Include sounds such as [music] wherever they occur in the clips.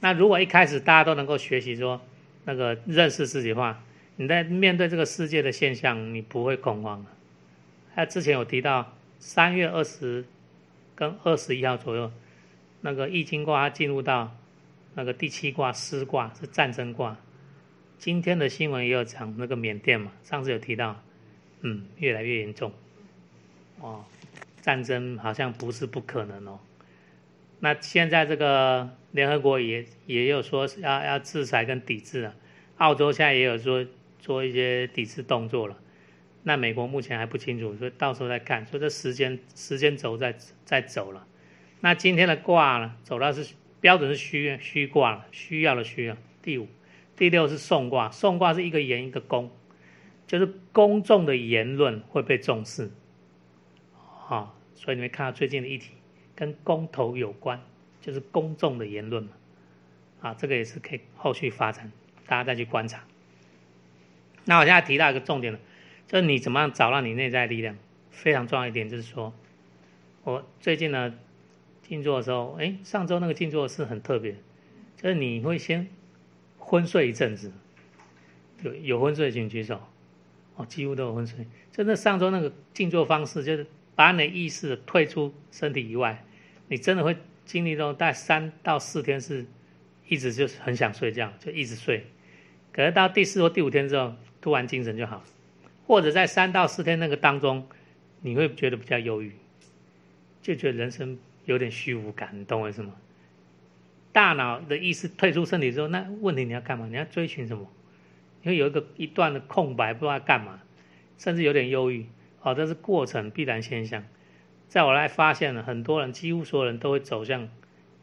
那如果一开始大家都能够学习说那个认识自己的话，你在面对这个世界的现象，你不会恐慌的。他之前有提到三月二十跟二十一号左右，那个易经卦它进入到那个第七卦师卦是战争卦。今天的新闻也有讲那个缅甸嘛，上次有提到，嗯，越来越严重，哦，战争好像不是不可能哦。那现在这个联合国也也有说要要制裁跟抵制了，澳洲现在也有说做一些抵制动作了。那美国目前还不清楚，所以到时候再看。所以这时间时间轴在在走了。那今天的卦呢，走到是标准是虚虚卦了，需要的需要。第五。第六是送卦，送卦是一个言一个公，就是公众的言论会被重视，啊，所以你会看到最近的议题跟公投有关，就是公众的言论嘛，啊，这个也是可以后续发展，大家再去观察。那我现在提到一个重点了，就是你怎么样找到你内在力量，非常重要一点就是说，我最近呢静坐的时候，哎，上周那个静坐是很特别，就是你会先。昏睡一阵子，有有昏睡请举手，哦，几乎都有昏睡。真的上周那个静坐方式，就是把你的意识退出身体以外，你真的会经历中大概三到四天是一直就是很想睡觉，就一直睡。可是到第四或第五天之后，突然精神就好，或者在三到四天那个当中，你会觉得比较忧郁，就觉得人生有点虚无感，你懂我意思吗？大脑的意识退出身体之后，那问题你要干嘛？你要追寻什么？你会有一个一段的空白，不知道干嘛，甚至有点忧郁。哦，这是过程必然现象。在我来发现了，很多人几乎所有人都会走向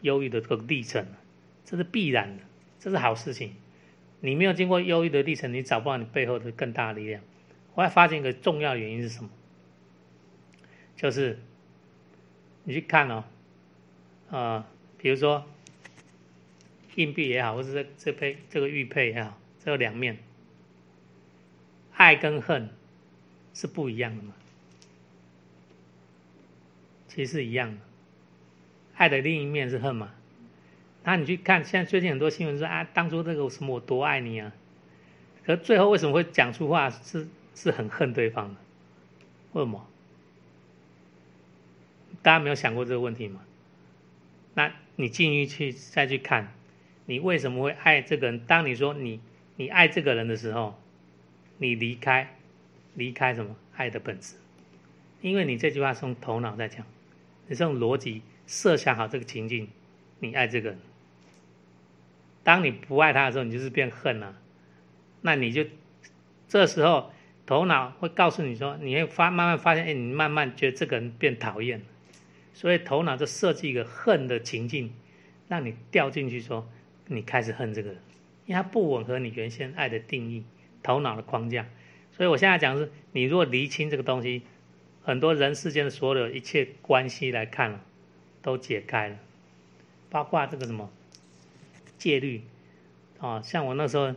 忧郁的这个历程，这是必然的，这是好事情。你没有经过忧郁的历程，你找不到你背后的更大的力量。我还发现一个重要原因是什么？就是你去看哦，啊，比如说。硬币也好，或者这这配这个玉佩也好，这个两面，爱跟恨是不一样的嘛？其实一样的，爱的另一面是恨嘛？那你去看，现在最近很多新闻说啊，当初这个什么我多爱你啊，可最后为什么会讲出话是是很恨对方的？为什么？大家没有想过这个问题吗？那你进去去再去看。你为什么会爱这个人？当你说你你爱这个人的时候，你离开离开什么爱的本质？因为你这句话是用头脑在讲，你是用逻辑设想好这个情境，你爱这个人。当你不爱他的时候，你就是变恨了。那你就这时候头脑会告诉你说，你会发慢慢发现，哎，你慢慢觉得这个人变讨厌所以头脑就设计一个恨的情境，让你掉进去说。你开始恨这个人，因为它不吻合你原先爱的定义、头脑的框架。所以我现在讲的是，你如果厘清这个东西，很多人世间的所有一切关系来看了，都解开了，包括这个什么戒律啊，像我那时候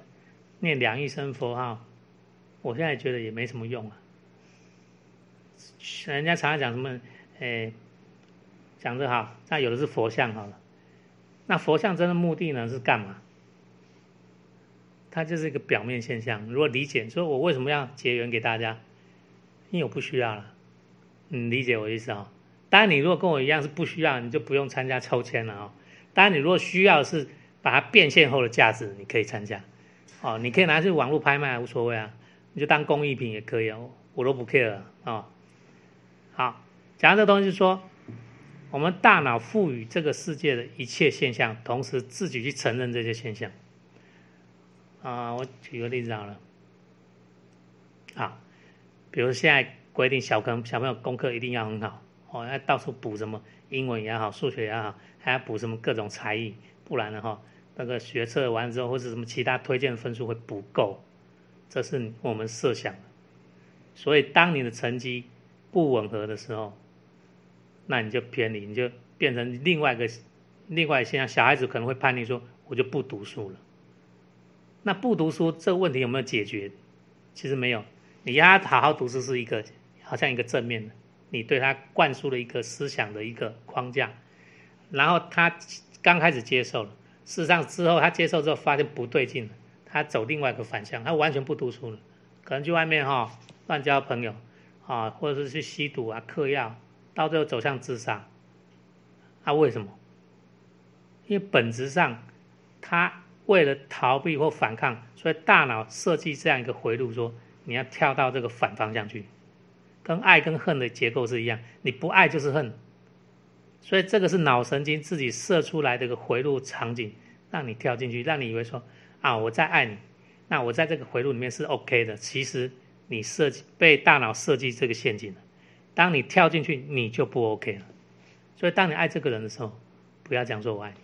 念两亿声佛号，我现在觉得也没什么用啊。人家常常讲什么，诶，讲的好，那有的是佛像好了。那佛像真的目的呢是干嘛？它就是一个表面现象。如果理解，说我为什么要结缘给大家？因为我不需要了。你理解我意思啊？当然，你如果跟我一样是不需要，你就不用参加抽签了啊。当然，你如果需要是把它变现后的价值，你可以参加。哦，你可以拿去网络拍卖，无所谓啊。你就当工艺品也可以哦，我都不 care 啊。好，讲这个东西说。我们大脑赋予这个世界的一切现象，同时自己去承认这些现象。啊，我举个例子好了。啊，比如现在规定小朋小朋友功课一定要很好，哦，要到处补什么英文也好，数学也好，还要补什么各种才艺，不然的话，那个学测完之后或者什么其他推荐分数会不够，这是我们设想的。所以，当你的成绩不吻合的时候，那你就偏离，你就变成另外一个另外现象。小孩子可能会叛逆，说我就不读书了。那不读书这个问题有没有解决？其实没有。你要好好读书是一个好像一个正面的，你对他灌输了一个思想的一个框架，然后他刚开始接受了，事实上之后他接受之后发现不对劲了，他走另外一个反向，他完全不读书了，可能去外面哈乱交朋友啊，或者是去吸毒啊、嗑药，到最后走向自杀。他为什么？因为本质上他为了逃避或反抗，所以大脑设计这样一个回路，说你要跳到这个反方向去，跟爱跟恨的结构是一样，你不爱就是恨。所以这个是脑神经自己设出来的一个回路场景，让你跳进去，让你以为说啊，我在爱你，那我在这个回路里面是 OK 的。其实你设计被大脑设计这个陷阱了，当你跳进去，你就不 OK 了。所以当你爱这个人的时候，不要讲说我爱你。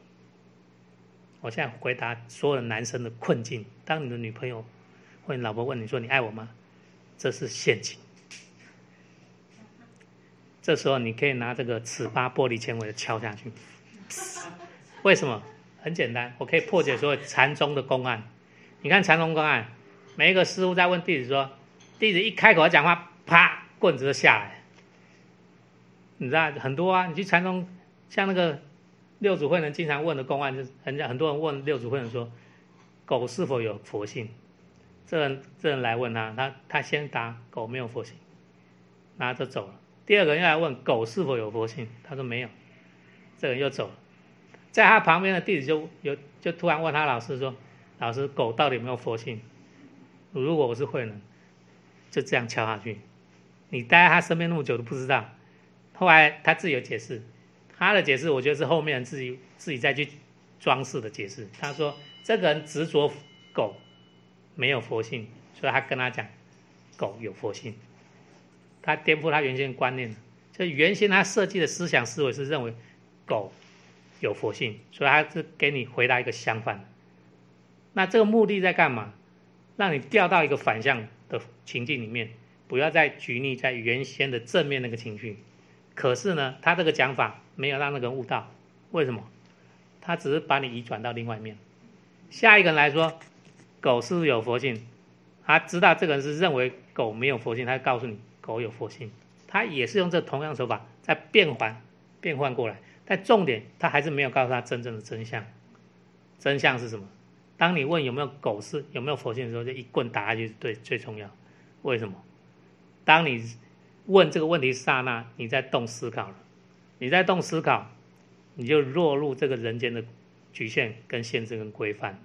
我现在回答所有的男生的困境：当你的女朋友或你老婆问你说你爱我吗？这是陷阱。这时候你可以拿这个尺八玻璃纤维敲下去，为什么？很简单，我可以破解所有禅宗的公案。你看禅宗公案，每一个师傅在问弟子说，弟子一开口讲话，啪，棍子就下来。你知道很多啊，你去禅宗，像那个六祖慧能经常问的公案，就是很很多人问六祖慧能说，狗是否有佛性？这人这人来问他，他他先答狗没有佛性，然后就走了。第二个人又来问狗是否有佛性，他说没有，这个人又走了，在他旁边的弟子就有就突然问他老师说：“老师，狗到底有没有佛性？”如果我是慧能，就这样敲下去。你待在他身边那么久都不知道，后来他自己有解释，他的解释我觉得是后面自己自己再去装饰的解释。他说这个人执着狗没有佛性，所以他跟他讲狗有佛性。他颠覆他原先观念，就原先他设计的思想思维是认为狗有佛性，所以他是给你回答一个相反。那这个目的在干嘛？让你掉到一个反向的情境里面，不要再拘泥在原先的正面那个情绪。可是呢，他这个讲法没有让那个人悟到，为什么？他只是把你移转到另外一面。下一个人来说，狗是不是有佛性？他知道这个人是认为狗没有佛性，他告诉你。狗有佛性，他也是用这同样手法在变换、变换过来，但重点他还是没有告诉他真正的真相。真相是什么？当你问有没有狗是有没有佛性的时候，就一棍打下去，对，最重要。为什么？当你问这个问题刹那，你在动思考了，你在动思考，你就落入这个人间的局限、跟限制、跟规范。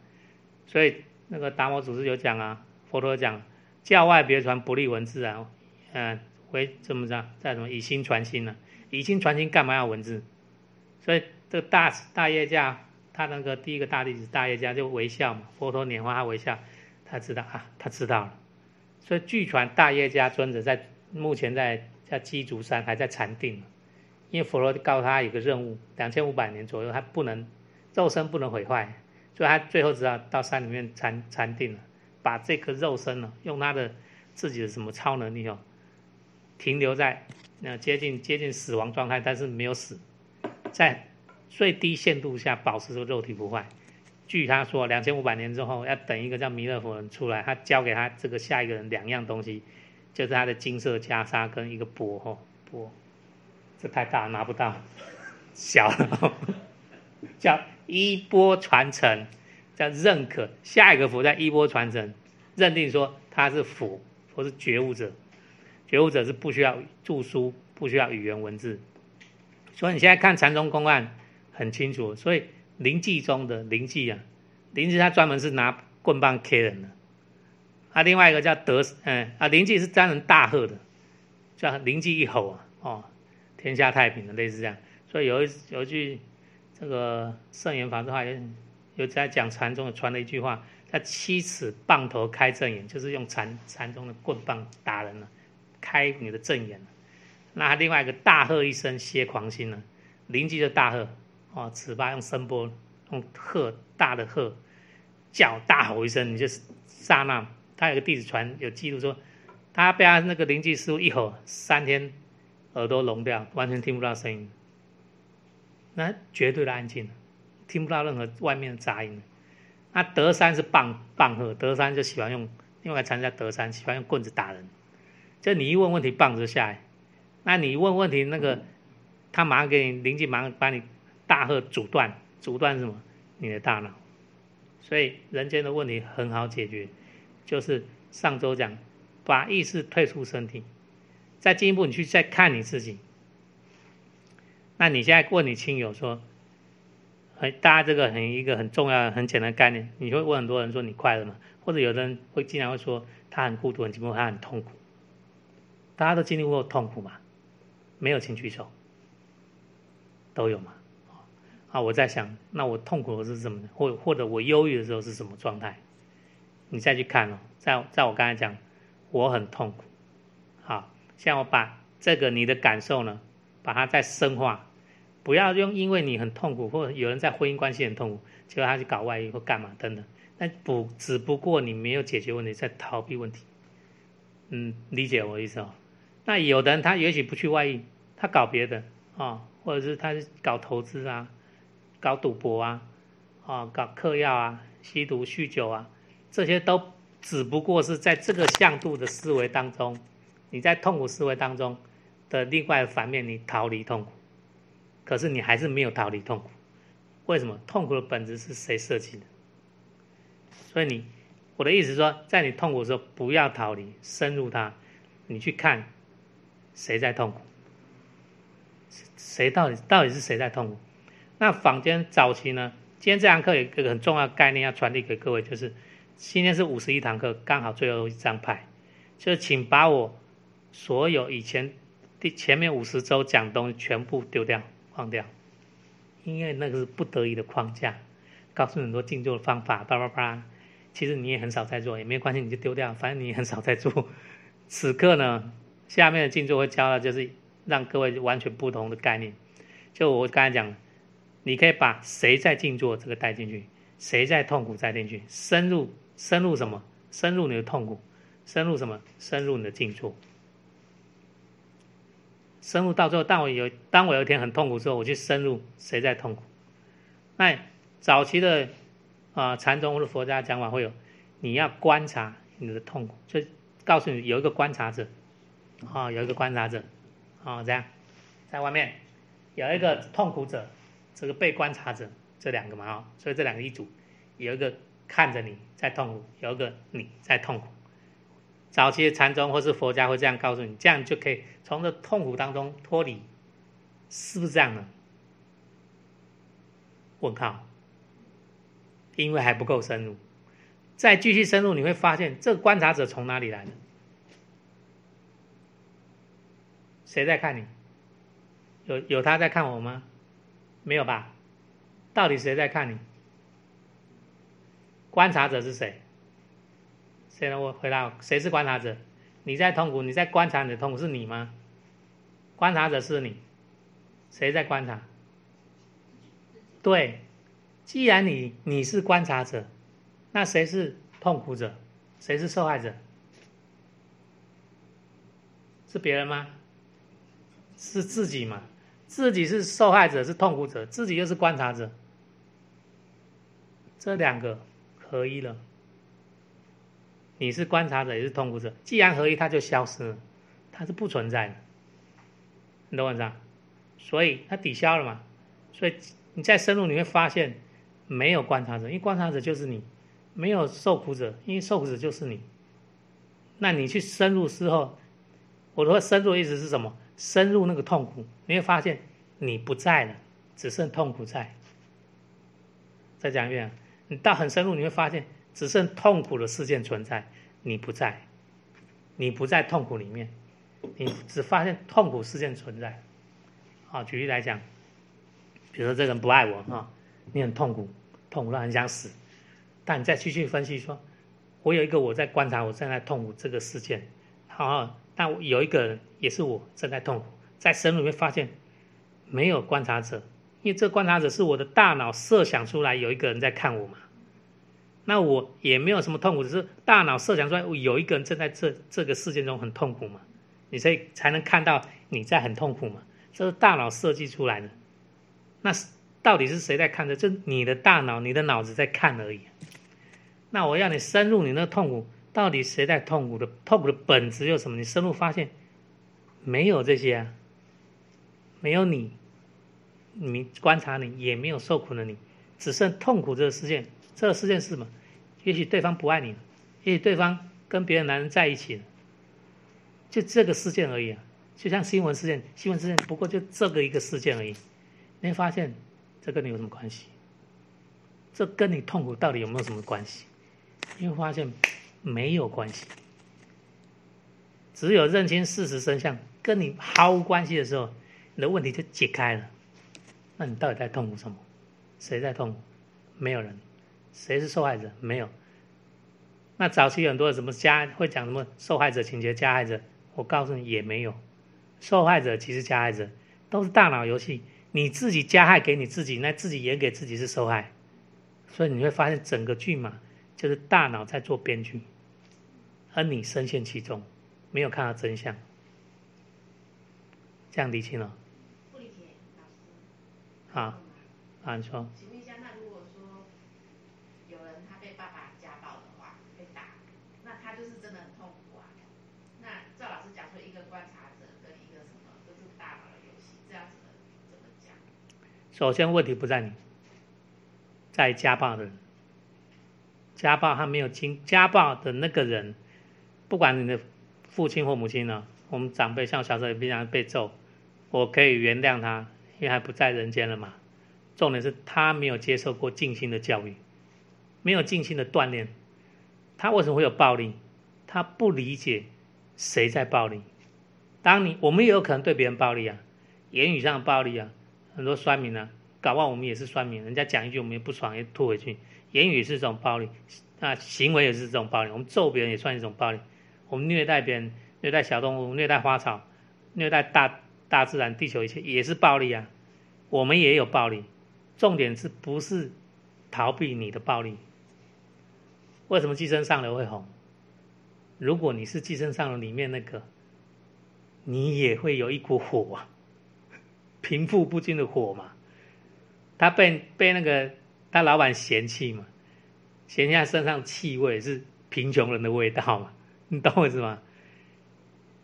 所以那个达摩祖师有讲啊，佛陀讲教外别传不立文字啊。嗯，为怎么着？在什么以心传心呢？以心传心干嘛要文字？所以这个大大业家，他那个第一个大弟子大业家就微笑嘛，佛陀拈花他微笑，他知道啊，他知道了。所以据传大业家尊者在目前在在鸡足山还在禅定，因为佛陀告诉他一个任务，两千五百年左右他不能肉身不能毁坏，所以他最后只好到山里面禅禅定了，把这颗肉身呢，用他的自己的什么超能力哦。停留在那接近接近死亡状态，但是没有死，在最低限度下保持住肉体不坏。据他说，两千五百年之后要等一个叫弥勒佛人出来，他交给他这个下一个人两样东西，就是他的金色袈裟跟一个钵吼钵，这太大拿不到，小了，[laughs] 叫衣钵传承，叫认可下一个佛在衣钵传承，认定说他是佛，佛是觉悟者。觉悟者是不需要著书，不需要语言文字，所以你现在看禅宗公案很清楚。所以灵济中的灵济啊，灵济他专门是拿棍棒 K 人的，啊，另外一个叫德，嗯啊，灵济是专人大喝的，叫灵济一吼啊，哦，天下太平的类似这样。所以有一有一句这个圣严法师话，有有在讲禅宗的传了一句话，叫七尺棒头开正眼，就是用禅禅宗的棍棒打人了。开你的正眼，那另外一个大喝一声歇狂心呢？灵机的大喝哦，此八用声波用喝大的喝叫大吼一声，你就刹那。他有个弟子传有记录说，他被他那个灵机师傅一吼，三天耳朵聋掉，完全听不到声音，那绝对的安静，听不到任何外面的杂音。那德山是棒棒喝，德山就喜欢用另外参加德山喜欢用棍子打人。就你一问问题，棒子下来，那你一问问题，那个他马上给你灵机，马上把你大喝阻断，阻断什么？你的大脑。所以人间的问题很好解决，就是上周讲，把意识退出身体，再进一步你去再看你自己。那你现在问你亲友说，很大家这个很一个很重要的很简单的概念，你会问很多人说你快乐吗？或者有的人会经常会说他很孤独很寂寞他很痛苦。大家都经历过痛苦嘛？没有请举手，都有嘛？啊，我在想，那我痛苦的是什么？或或者我忧郁的时候是什么状态？你再去看哦，在在我刚才讲，我很痛苦。好，现在我把这个你的感受呢，把它再深化，不要用因为你很痛苦，或者有人在婚姻关系很痛苦，结果他去搞外遇或干嘛等等，那不只不过你没有解决问题，在逃避问题。嗯，理解我意思哦。那有的人他也许不去外遇，他搞别的啊，或者是他搞投资啊。搞赌博啊，啊，搞嗑药啊，吸毒、酗酒啊，这些都只不过是在这个向度的思维当中，你在痛苦思维当中的另外反面，你逃离痛苦，可是你还是没有逃离痛苦。为什么？痛苦的本质是谁设计的？所以你，我的意思说，在你痛苦的时候，不要逃离，深入它，你去看谁在痛苦，谁到底到底是谁在痛苦？那坊间早期呢？今天这堂课有一个很重要的概念要传递给各位，就是今天是五十一堂课，刚好最后一张牌，就是请把我所有以前第前面五十周讲东西全部丢掉、忘掉，因为那个是不得已的框架，告诉你很多静坐的方法，叭叭叭，其实你也很少在做，也没关系，你就丢掉，反正你也很少在做。此刻呢，下面的静坐会教的就是让各位完全不同的概念，就我刚才讲。你可以把谁在静坐这个带进去，谁在痛苦带进去，深入深入什么？深入你的痛苦，深入什么？深入你的静坐。深入到最后，当我有当我有一天很痛苦之后，我去深入谁在痛苦？那早期的啊禅宗或者佛家讲法会有，你要观察你的痛苦，就告诉你有一个观察者，啊有一个观察者，啊这样，在外面有一个痛苦者。这个被观察者这两个嘛啊，所以这两个一组，有一个看着你在痛苦，有一个你在痛苦。早期的禅宗或是佛家会这样告诉你，这样就可以从这痛苦当中脱离，是不是这样呢？问号，因为还不够深入，再继续深入你会发现，这个观察者从哪里来的？谁在看你？有有他在看我吗？没有吧？到底谁在看你？观察者是谁？谁能我回答？谁是观察者？你在痛苦，你在观察你的痛苦，是你吗？观察者是你，谁在观察？对，既然你你是观察者，那谁是痛苦者？谁是受害者？是别人吗？是自己嘛？自己是受害者，是痛苦者，自己又是观察者，这两个合一了。你是观察者，也是痛苦者。既然合一，它就消失了，它是不存在的。你懂我意思？所以它抵消了嘛？所以你再深入，你会发现没有观察者，因为观察者就是你；没有受苦者，因为受苦者就是你。那你去深入之后，我说深入意思是什么？深入那个痛苦，你会发现你不在了，只剩痛苦在。再讲一遍，你到很深入，你会发现只剩痛苦的事件存在，你不在，你不在痛苦里面，你只发现痛苦事件存在。好，举例来讲，比如说这个人不爱我哈，你很痛苦，痛苦到很想死，但你再继续分析说，我有一个我在观察我正在痛苦这个事件，好。那有一个人也是我正在痛苦，在深入里面发现没有观察者，因为这观察者是我的大脑设想出来有一个人在看我嘛。那我也没有什么痛苦，只是大脑设想出来有一个人正在这这个事件中很痛苦嘛，你才才能看到你在很痛苦嘛，这是大脑设计出来的。那到底是谁在看着？就你的大脑、你的脑子在看而已。那我要你深入你那痛苦。到底谁在痛苦的？痛苦的本质有什么？你深入发现，没有这些啊，没有你，你观察你也没有受苦的你，只剩痛苦这个事件。这个事件是什么？也许对方不爱你了，也许对方跟别的男人在一起了，就这个事件而已啊。就像新闻事件，新闻事件不过就这个一个事件而已。你会发现，这跟你有什么关系？这跟你痛苦到底有没有什么关系？你会发现没有关系。只有认清事实真相，跟你毫无关系的时候，你的问题就解开了。那你到底在痛苦什么？谁在痛苦？没有人。谁是受害者？没有。那早期很多什么加会讲什么受害者情节、加害者，我告诉你也没有。受害者其实加害者都是大脑游戏，你自己加害给你自己，那自己演给自己是受害。所以你会发现整个剧嘛，就是大脑在做编剧，而你深陷其中。没有看到真相，这样理清了。不理解，老师。好，啊，你说。请问一下，那如果说有人他被爸爸家暴的话，被打，那他就是真的很痛苦啊。那赵老师讲说，一个观察者跟一个什么，都是大脑的游戏，这样子怎么讲？首先，问题不在你，在家暴的人。家暴他没有经家暴的那个人，不管你的。父亲或母亲呢？我们长辈像小时候也经常被揍，我可以原谅他，因为还不在人间了嘛。重点是他没有接受过静心的教育，没有静心的锻炼，他为什么会有暴力？他不理解谁在暴力。当你我们也有可能对别人暴力啊，言语上的暴力啊，很多酸民啊，搞不好我们也是酸民，人家讲一句我们也不爽也吐回去，言语是这种暴力，那行为也是这种暴力，我们揍别人也算一种暴力。我们虐待别人，虐待小动物，虐待花草，虐待大大自然、地球一切，也是暴力啊！我们也有暴力，重点是不是逃避你的暴力？为什么寄生上流会红？如果你是寄生上流里面那个，你也会有一股火，[laughs] 贫富不均的火嘛？他被被那个他老板嫌弃嘛？嫌弃他身上气味是贫穷人的味道嘛？[laughs] 你懂我意思吗？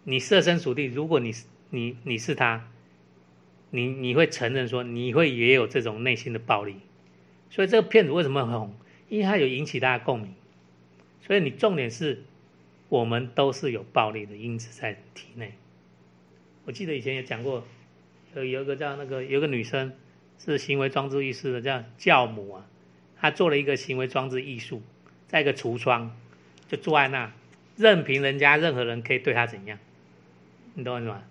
你设身处地，如果你是你你是他，你你会承认说你会也有这种内心的暴力，所以这个片子为什么很红？因为它有引起大家共鸣。所以你重点是，我们都是有暴力的因子在体内。我记得以前也讲过，有有一个叫那个有个女生是行为装置艺术的叫教母啊，她做了一个行为装置艺术，在一个橱窗就坐在那。任凭人家任何人可以对他怎样，你懂我意思吗？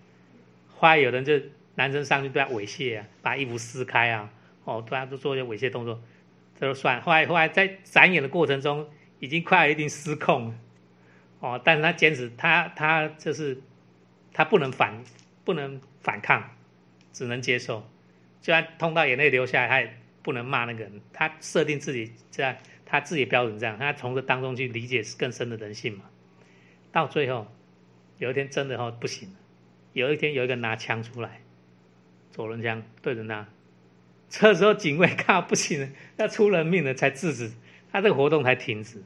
后来有人就男生上去对他猥亵啊，把衣服撕开啊，哦，对他都做一些猥亵动作，这都算。后来后来在展演的过程中，已经快要一定失控了，哦，但是他坚持，他他就是他不能反不能反抗，只能接受，就算痛到眼泪流下来，他也不能骂那个人。他设定自己这样他自己标准这样，他从这当中去理解更深的人性嘛。到最后，有一天真的哦不行了。有一天有一个拿枪出来，左轮枪对着他，这时候警卫看到不行了，要出人命了才制止，他这个活动才停止。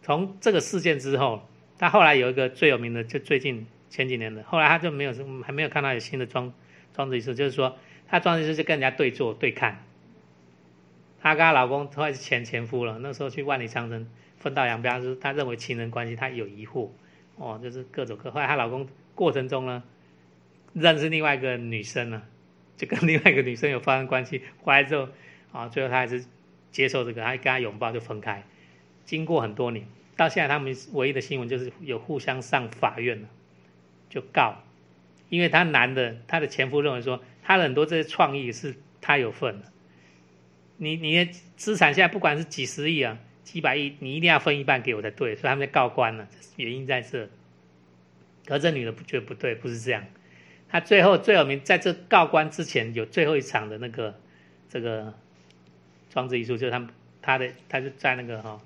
从这个事件之后，他后来有一个最有名的，就最近前几年的，后来他就没有什么，还没有看到有新的装装置艺术，就是说她装置艺术就跟人家对坐对看。她跟她老公后来是前前夫了，那时候去万里长城。分道扬镳，就是她认为情人关系她有疑惑，哦，就是各种各。后来她老公过程中呢，认识另外一个女生呢，就跟另外一个女生有发生关系，回来之后，啊，最后她还是接受这个，还跟他拥抱就分开。经过很多年，到现在他们唯一的新闻就是有互相上法院了，就告，因为他男的他的前夫认为说，他的很多这些创意是他有份的，你你的资产现在不管是几十亿啊。几百亿，你一定要分一半给我才对，所以他们在告官呢，原因在这。可这女的不觉得不对，不是这样。他最后最有名，在这告官之前有最后一场的那个这个装置艺术，就是他们他的他就在那个哈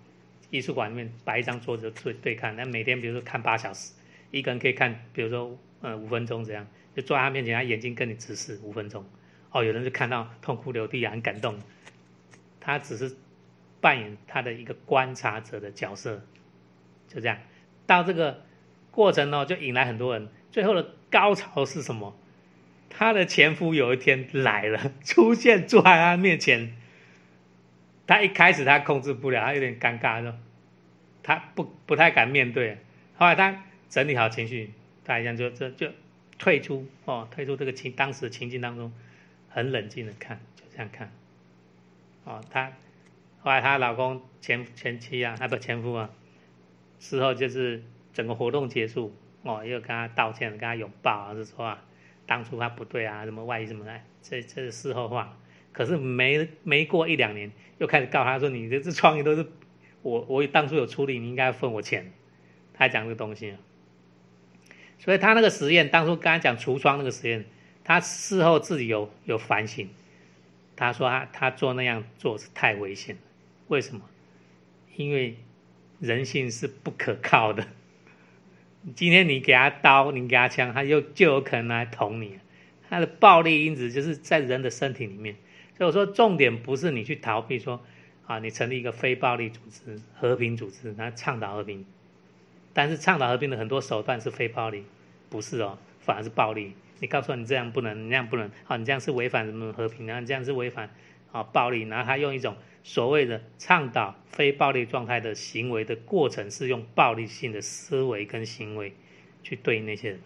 艺术馆里面摆一张桌子对对看，那每天比如说看八小时，一个人可以看，比如说呃五分钟这样，就坐在他面前，他眼睛跟你直视五分钟。哦，有人就看到痛哭流涕，很感动。他只是。扮演他的一个观察者的角色，就这样，到这个过程呢，就引来很多人。最后的高潮是什么？他的前夫有一天来了，出现坐在他面前，他一开始他控制不了，他有点尴尬，说他不不太敢面对。后来他整理好情绪，他一样就就就退出哦，退出这个情当时情境当中，很冷静的看，就这样看。哦，她后来她老公前前妻啊，他不前夫啊，事后就是整个活动结束哦，又跟她道歉，跟她拥抱啊，是说啊，当初她不对啊，什么外遇什么的，这这是事后话。可是没没过一两年，又开始告她说：“你这这创意都是我我当初有出力，你应该分我钱。”她讲这个东西，所以他那个实验，当初刚才讲橱窗那个实验，他事后自己有有反省，他说他他做那样做是太危险了。为什么？因为人性是不可靠的。[laughs] 今天你给他刀，你给他枪，他又就有可能来捅你。他的暴力因子就是在人的身体里面。所以我说，重点不是你去逃避说，啊，你成立一个非暴力组织、和平组织，来倡导和平。但是倡导和平的很多手段是非暴力，不是哦，反而是暴力。你告诉你这样不能，你那样不能，好，你这样是违反什么和平？然后你这样是违反啊暴力。然后他用一种所谓的倡导非暴力状态的行为的过程，是用暴力性的思维跟行为去对那些人。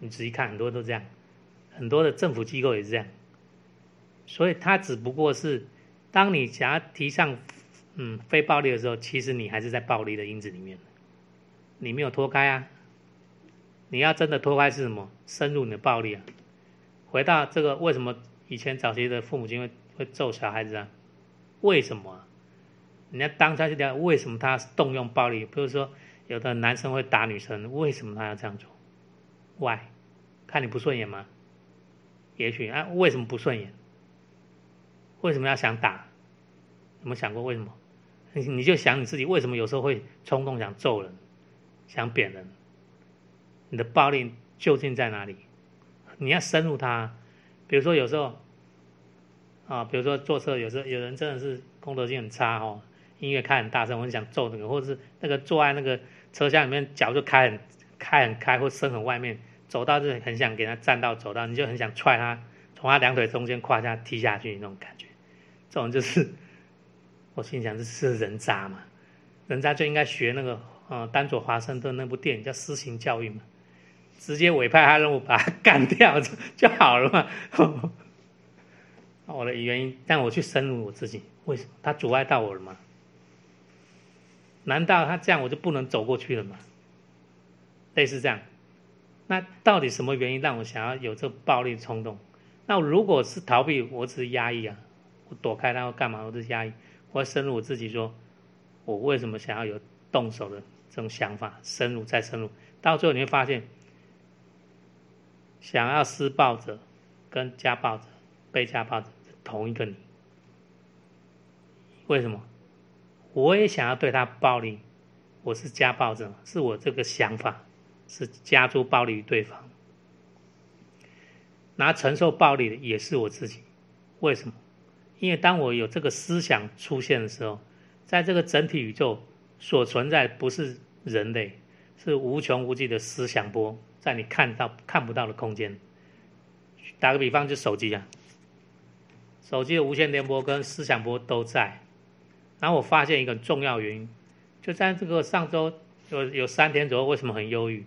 你仔细看，很多都这样，很多的政府机构也是这样。所以，他只不过是，当你想要提倡，嗯，非暴力的时候，其实你还是在暴力的因子里面，你没有脱开啊。你要真的脱开是什么？深入你的暴力啊。回到这个，为什么以前早期的父母亲会会揍小孩子啊？为什么？人家当下就讲，为什么他动用暴力？比如说，有的男生会打女生，为什么他要这样做？Why？看你不顺眼吗？也许啊，为什么不顺眼？为什么要想打？有没有想过为什么？你你就想你自己为什么有时候会冲动想揍人，想扁人？你的暴力究竟在哪里？你要深入他。比如说有时候，啊，比如说坐车，有时候有人真的是功德性很差哦，音乐开很大声，我很想揍那个，或者是那个坐在那个车厢里面脚就开很开很开，或伸很外面，走到这很想给他站到走到，你就很想踹他，从他两腿中间胯下踢下去那种感觉。这种就是，我心想这是人渣嘛？人渣就应该学那个呃丹佐华盛顿那部电影叫《私刑教育》嘛，直接委派他任务把他 [laughs] 干掉就就好了嘛。[laughs] 我的原因，但我去深入我自己，为什么他阻碍到我了吗？难道他这样我就不能走过去了吗？类似这样，那到底什么原因让我想要有这暴力冲动？那如果是逃避，我只是压抑啊。我躲开他，要干嘛？我只是压抑，我要深入我自己，说我为什么想要有动手的这种想法？深入再深入，到最后你会发现，想要施暴者跟家暴者、被家暴者同一个你。为什么？我也想要对他暴力，我是家暴者，是我这个想法是加诸暴力于对方，拿承受暴力的也是我自己。为什么？因为当我有这个思想出现的时候，在这个整体宇宙所存在不是人类，是无穷无尽的思想波，在你看到看不到的空间。打个比方，就手机啊，手机的无线电波跟思想波都在。然后我发现一个重要原因，就在这个上周有有三天左右，为什么很忧郁？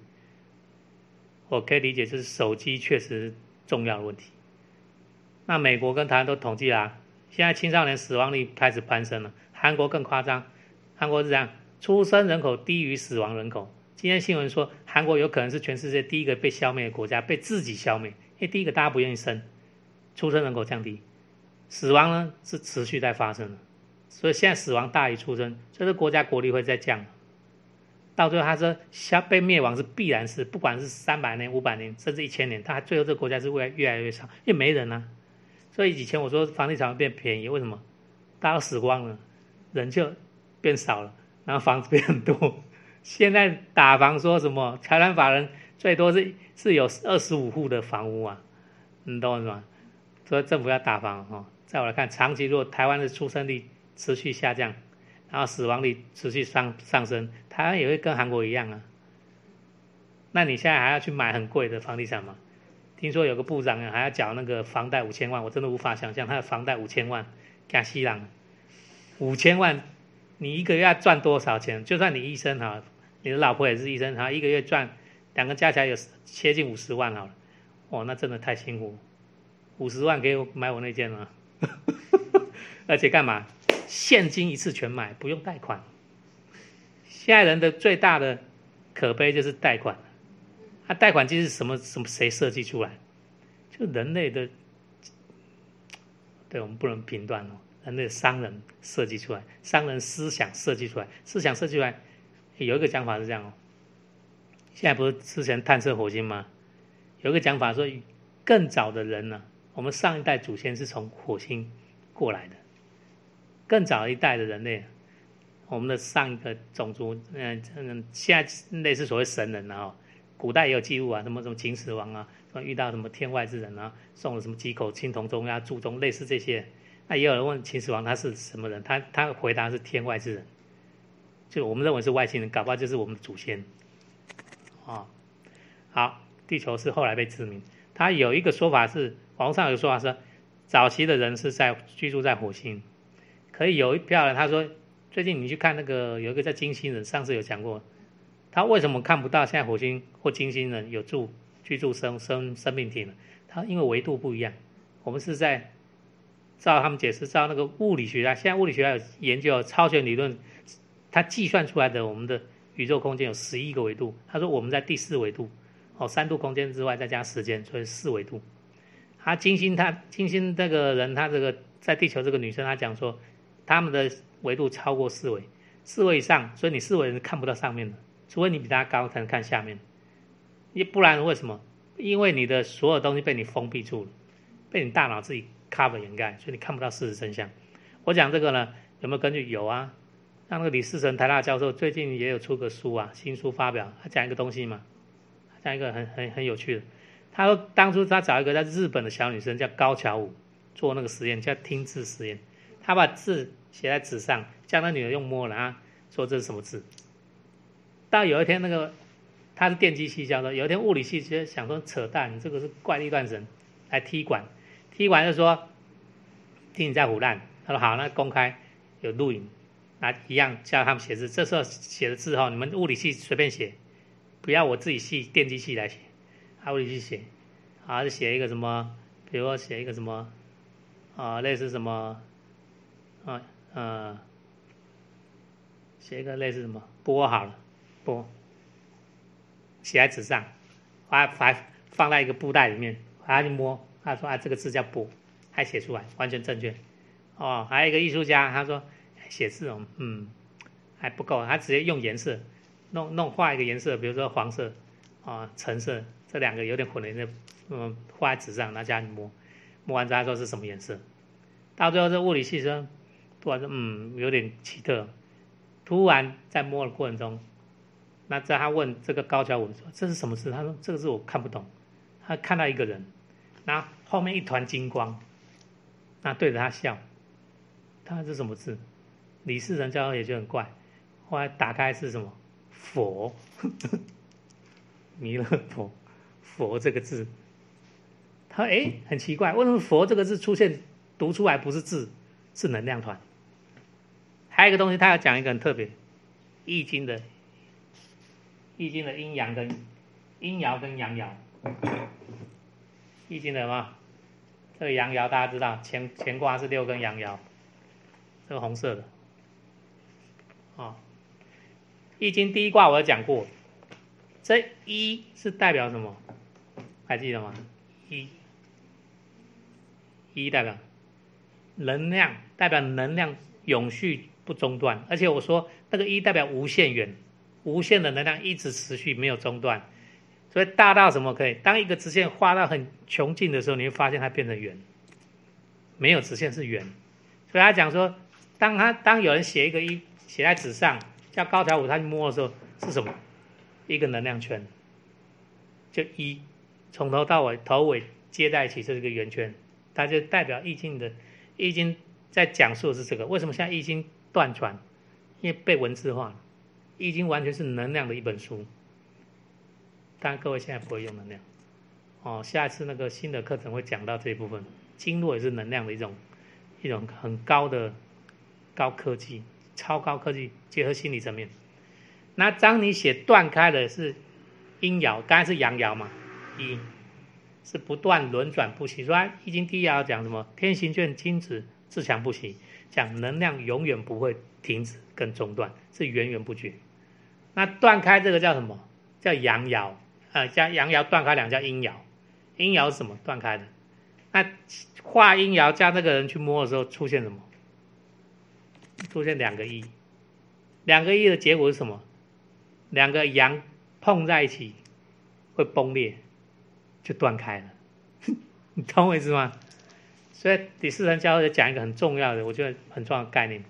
我可以理解，就是手机确实重要的问题。那美国跟台湾都统计啦。现在青少年死亡率开始攀升了，韩国更夸张，韩国是这样，出生人口低于死亡人口。今天新闻说，韩国有可能是全世界第一个被消灭的国家，被自己消灭。因为第一个大家不愿意生，出生人口降低，死亡呢是持续在发生的，所以现在死亡大于出生，所以这国家国力会在降。到最后他说，消被灭亡是必然是，不管是三百年、五百年，甚至一千年，他最后这个国家是会越来越少，因为没人啊。所以以前我说房地产会变便宜，为什么？大家死光了，人就变少了，然后房子变很多。现在打房说什么？财团法人最多是是有二十五户的房屋啊，你懂我意思吗？所以政府要打房哈。在我来看，长期如果台湾的出生率持续下降，然后死亡率持续上上升，台湾也会跟韩国一样啊。那你现在还要去买很贵的房地产吗？听说有个部长还要缴那个房贷五千万，我真的无法想象他的房贷五千万，加西朗，五千万，你一个月要赚多少钱？就算你医生哈，你的老婆也是医生哈，一个月赚两个加起来有接近五十万好了，哦，那真的太辛苦，五十万给我买我那件了，[laughs] 而且干嘛？现金一次全买，不用贷款。现在人的最大的可悲就是贷款，啊，贷款机是什么什么谁设计出来？就人类的，对我们不能评断哦。人类商人设计出来，商人思想设计出来，思想设计出来，有一个讲法是这样哦。现在不是之前探测火星吗？有一个讲法说，更早的人呢，我们上一代祖先是从火星过来的，更早一代的人类，我们的上一个种族，嗯嗯，现在类似所谓神人啊，古代也有记录啊，什么什么秦始皇啊。遇到什么天外之人啊，送了什么几口青铜钟啊、铸钟，类似这些。那也有人问秦始皇他是什么人，他他回答是天外之人，就我们认为是外星人，搞不好就是我们的祖先。啊，好，地球是后来被殖民。他有一个说法是，网上有说法是，早期的人是在居住在火星。可以有一票人他说，最近你去看那个有一个叫金星人，上次有讲过，他为什么看不到现在火星或金星人有住？居住生生生命体呢？他因为维度不一样，我们是在照他们解释，照那个物理学家，现在物理学家有研究超弦理论，他计算出来的我们的宇宙空间有十一个维度。他说我们在第四维度，哦，三度空间之外再加时间，所以四维度。他金星，他金星这个人，他这个在地球这个女生，她讲说他们的维度超过四维，四维以上，所以你四维人看不到上面的，除非你比他高才能看下面。你不然为什么？因为你的所有东西被你封闭住了，被你大脑自己 cover 掩盖，所以你看不到事实真相。我讲这个呢，有没有根据？有啊，像那个李世成台大教授最近也有出个书啊，新书发表，他讲一个东西嘛，讲一个很很很有趣的。他说当初他找一个在日本的小女生叫高桥舞做那个实验，叫听字实验。他把字写在纸上，叫那女的用摸了啊，说这是什么字。到有一天那个。他是电机系教授，有一天物理系就想说扯淡，这个是怪力乱神，来踢馆，踢完就说听你在胡乱。他说好，那公开有录影，那一样教他们写字。这时候写的字哈，你们物理系随便写，不要我自己系电机系来写，啊物理系写，啊就写一个什么，比如说写一个什么，啊类似什么，啊呃，写一个类似什么波好了，波。写在纸上，把把放在一个布袋里面，他去摸，他说啊，这个字叫“补”，还写出来，完全正确。哦，还有一个艺术家，他说写字哦，嗯，还不够，他直接用颜色弄弄画一个颜色，比如说黄色啊、橙色，这两个有点混的那，嗯，画在纸上，拿家里摸，摸完之后他说是什么颜色？到最后这物理系说，突然说嗯，有点奇特，突然在摸的过程中。那在他问这个高桥文说：“这是什么字？”他说：“这个字我看不懂。”他看到一个人，那后面一团金光，那对着他笑。他说：“这什么字？”李世成教授也就很怪。后来打开是什么？佛，[laughs] 弥勒佛，佛这个字。他说：“哎，很奇怪，为什么佛这个字出现读出来不是字，是能量团？”还有一个东西，他要讲一个很特别，《易经》的。易经的阴阳跟阴爻跟阳爻，易经的什么？这个阳爻大家知道，乾乾卦是六根阳爻，这个红色的。啊，易经第一卦我有讲过，这一是代表什么？还记得吗？一，一代表能量，代表能量永续不中断，而且我说那个一代表无限远。无限的能量一直持续没有中断，所以大到什么可以？当一个直线画到很穷尽的时候，你会发现它变成圆，没有直线是圆。所以他讲说，当他当有人写一个一写在纸上，叫高桥舞，他去摸的时候是什么？一个能量圈，就一从头到尾头尾接在一起这是一个圆圈，它就代表易经的易经在讲述的是这个。为什么现在易经断传？因为被文字化了。易经完全是能量的一本书，当然各位现在不会用能量，哦，下一次那个新的课程会讲到这一部分，经络也是能量的一种，一种很高的高科技、超高科技结合心理层面。那当你写断开的是阴爻，刚才是阳爻嘛，一是不断轮转不息。说《易经》第一爻讲什么？天行健，君子自强不息，讲能量永远不会停止跟中断，是源源不绝。那断开这个叫什么？叫阳爻，呃，加阳爻断开两叫阴爻。阴爻是什么？断开的。那画阴爻加那个人去摸的时候，出现什么？出现两个一，两个一的结果是什么？两个阳碰在一起会崩裂，就断开了。[laughs] 你懂我意思吗？所以第四层教会讲一个很重要的，我觉得很重要的概念。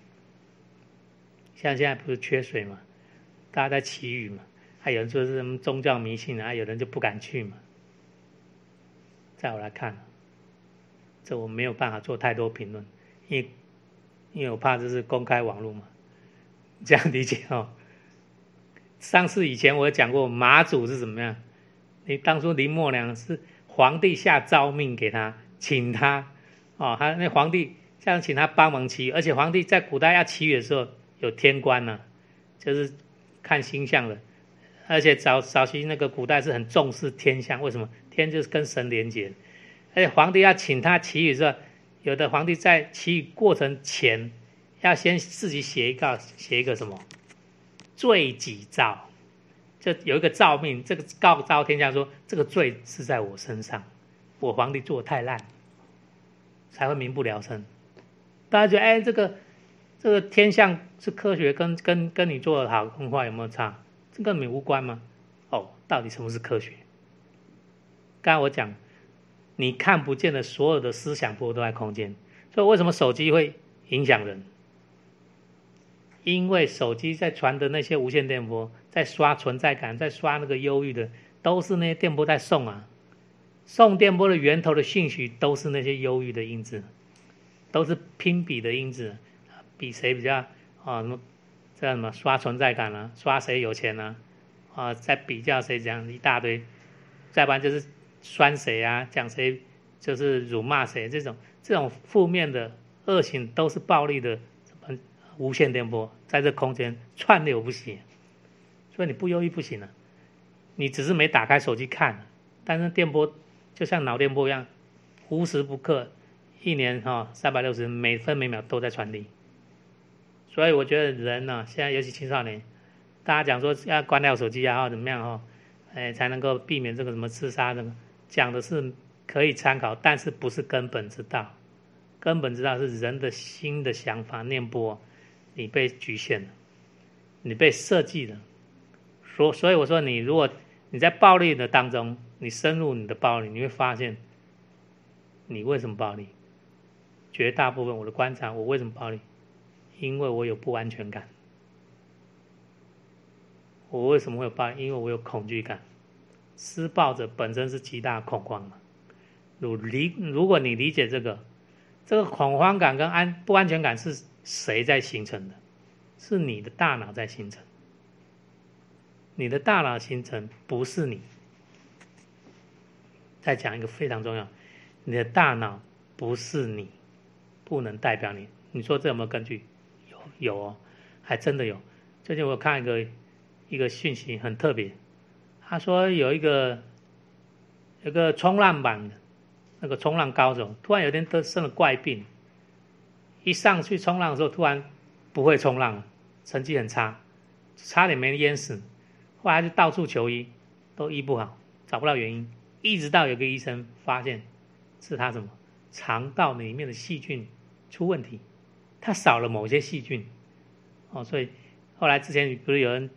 像现在不是缺水嘛，大家在祈雨嘛，还有人说是什么宗教迷信啊，有人就不敢去嘛。在我来看。这我没有办法做太多评论，因为因为我怕这是公开网络嘛，这样理解哦。上次以前我讲过马祖是怎么样，你当初林默娘是皇帝下诏命给他，请他哦，他那皇帝这样请他帮忙祈，而且皇帝在古代要祈雨的时候有天官呢，就是看星象的，而且早早期那个古代是很重视天象，为什么？天就是跟神连接。而且皇帝要请他祈雨时候，有的皇帝在祈雨过程前，要先自己写一个写一个什么罪己诏，就有一个诏命，这个告昭天下说这个罪是在我身上，我皇帝做的太烂，才会民不聊生。大家觉得哎，这个这个天象是科学，跟跟跟你做的好跟坏有没有差？这跟你无关吗？哦，到底什么是科学？刚才我讲。你看不见的所有的思想波都在空间，所以为什么手机会影响人？因为手机在传的那些无线电波，在刷存在感，在刷那个忧郁的，都是那些电波在送啊。送电波的源头的信息都是那些忧郁的因子，都是拼比的因子，比谁比较啊什么叫什么刷存在感啊，刷谁有钱啊，啊在比较谁这样一大堆，再不然就是。酸谁啊？讲谁就是辱骂谁？这种这种负面的恶行都是暴力的什么，无线电波在这空间串流不行，所以你不忧郁不行了。你只是没打开手机看，但是电波就像脑电波一样，无时不刻，一年哈三百六十每分每秒都在传递。所以我觉得人呢，现在尤其青少年，大家讲说要关掉手机啊，或怎么样哈？哎，才能够避免这个什么自杀的。讲的是可以参考，但是不是根本之道。根本之道是人的心的想法念波，你被局限了，你被设计了。所所以我说，你如果你在暴力的当中，你深入你的暴力，你会发现，你为什么暴力？绝大部分我的观察，我为什么暴力？因为我有不安全感。我为什么会有暴？因为我有恐惧感。施暴者本身是极大恐慌嘛？如理，如果你理解这个，这个恐慌感跟安不安全感是谁在形成的？是你的大脑在形成。你的大脑形成不是你。再讲一个非常重要，你的大脑不是你，不能代表你。你说这有没有根据？有哦，还真的有。最近我看一个一个讯息，很特别。他说有一个，有个冲浪板的，那个冲浪高手，突然有一天得生了怪病，一上去冲浪的时候，突然不会冲浪了，成绩很差，差点没淹死，后来就到处求医，都医不好，找不到原因，一直到有个医生发现是他什么肠道里面的细菌出问题，它少了某些细菌，哦，所以后来之前不是有人。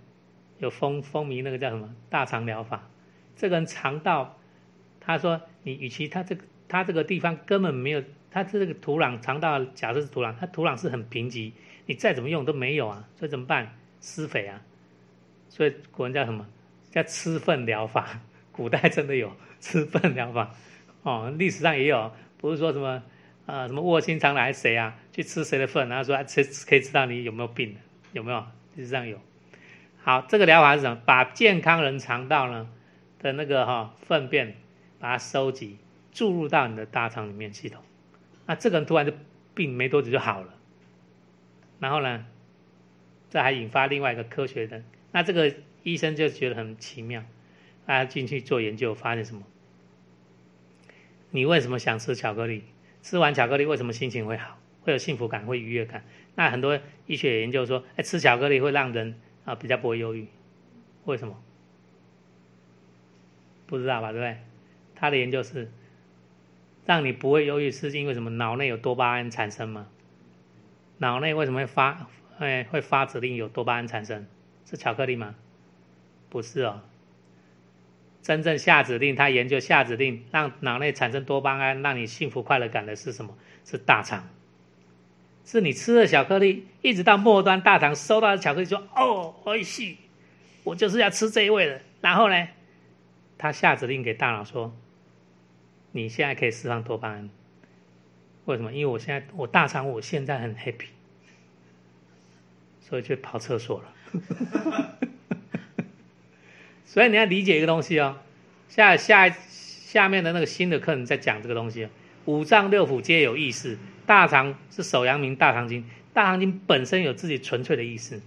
有风风靡那个叫什么大肠疗法，这个人肠道，他说你与其他这个他这个地方根本没有，他这个土壤肠道假设是土壤，他土壤是很贫瘠，你再怎么用都没有啊，所以怎么办？施肥啊，所以古人叫什么？叫吃粪疗法，古代真的有吃粪疗法，哦，历史上也有，不是说什么啊什么卧薪尝胆谁啊去吃谁的粪，然后说吃可以知道你有没有病有没有？历史上有。好，这个疗法是什么？把健康人肠道呢的那个哈粪便，把它收集注入到你的大肠里面系统，那这个人突然就病没多久就好了。然后呢，这还引发另外一个科学的，那这个医生就觉得很奇妙，他进去做研究，发现什么？你为什么想吃巧克力？吃完巧克力为什么心情会好？会有幸福感，会愉悦感？那很多医学研究说，哎，吃巧克力会让人啊比较不会忧郁，为什么？不知道吧？对不对？他的研究是让你不会忧郁，是因为什么？脑内有多巴胺产生吗？脑内为什么会发？哎，会发指令有多巴胺产生？是巧克力吗？不是哦。真正下指令，他研究下指令让脑内产生多巴胺，让你幸福快乐感的是什么？是大肠。是你吃了巧克力，一直到末端大肠收到的巧克力，说：“哦，我喜，我就是要吃这一味的。”然后呢，他下指令给大脑说：“你现在可以释放多巴胺。”为什么？因为我现在我大肠我现在很 happy，所以就跑厕所了。[laughs] 所以你要理解一个东西哦，下下下面的那个新的课程在讲这个东西，五脏六腑皆有意识，大肠是手阳明大肠经，大肠经本身有自己纯粹的意识，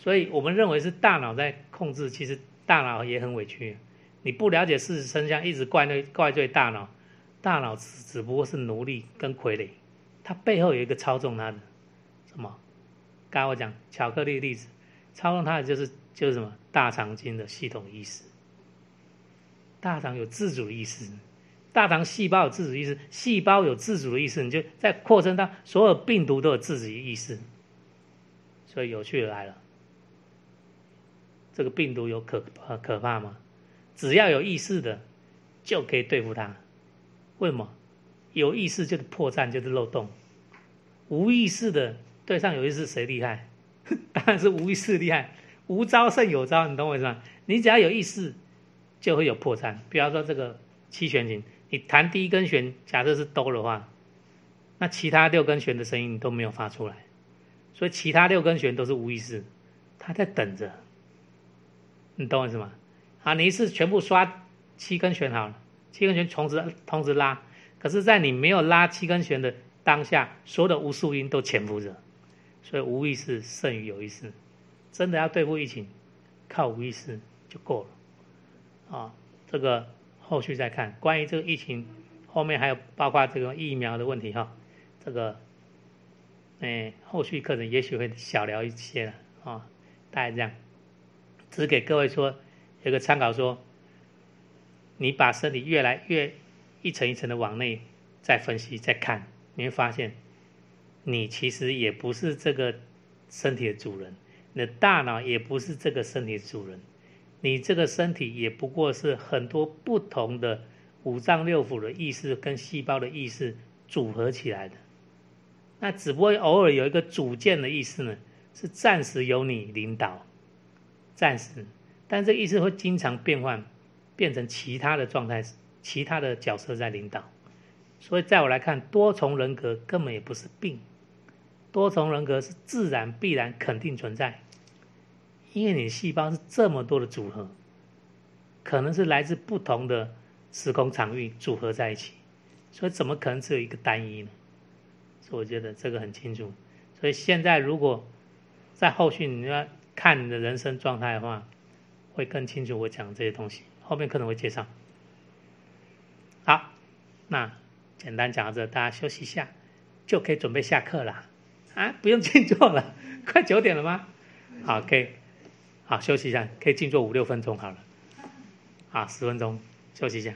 所以我们认为是大脑在控制，其实大脑也很委屈，你不了解事实真相，一直怪罪怪罪大脑，大脑只只不过是奴隶跟傀儡，它背后有一个操纵它的什么？刚刚我讲巧克力例子，操纵它的就是就是什么？大肠经的系统意识，大肠有自主意识，大肠细胞有自主意识，细胞有自主的意识，你就在扩增到所有病毒都有自己意识，所以有趣的来了，这个病毒有可可怕吗？只要有意识的就可以对付它，为什么？有意识就是破绽，就是漏洞，无意识的对上有意识谁厉害？[laughs] 当然是无意识厉害。无招胜有招，你懂我意思吗？你只要有意识，就会有破绽。比方说这个七弦琴，你弹第一根弦，假设是哆的话，那其他六根弦的声音你都没有发出来，所以其他六根弦都是无意识，他在等着。你懂我意思吗？好，你一次全部刷七根弦好了，七根弦同时同时拉，可是，在你没有拉七根弦的当下，所有的无数音都潜伏着，所以无意识胜于有意识。真的要对付疫情，靠无意识就够了，啊，这个后续再看。关于这个疫情，后面还有包括这个疫苗的问题哈，这个，哎，后续课程也许会小聊一些了啊，大概这样。只给各位说有个参考，说你把身体越来越一层一层的往内再分析再看，你会发现，你其实也不是这个身体的主人。你的大脑也不是这个身体的主人，你这个身体也不过是很多不同的五脏六腑的意识跟细胞的意识组合起来的。那只不过偶尔有一个主见的意思呢，是暂时由你领导，暂时，但这意识会经常变换，变成其他的状态，其他的角色在领导。所以在我来看，多重人格根本也不是病，多重人格是自然、必然、肯定存在。因为你细胞是这么多的组合，可能是来自不同的时空场域组合在一起，所以怎么可能只有一个单一呢？所以我觉得这个很清楚。所以现在如果在后续你要看你的人生状态的话，会更清楚我讲这些东西。后面可能会介绍。好，那简单讲到这，大家休息一下，就可以准备下课了。啊，不用静坐了，[laughs] 快九点了吗？好，可以。好，休息一下，可以静坐五六分钟好了。好，十分钟，休息一下。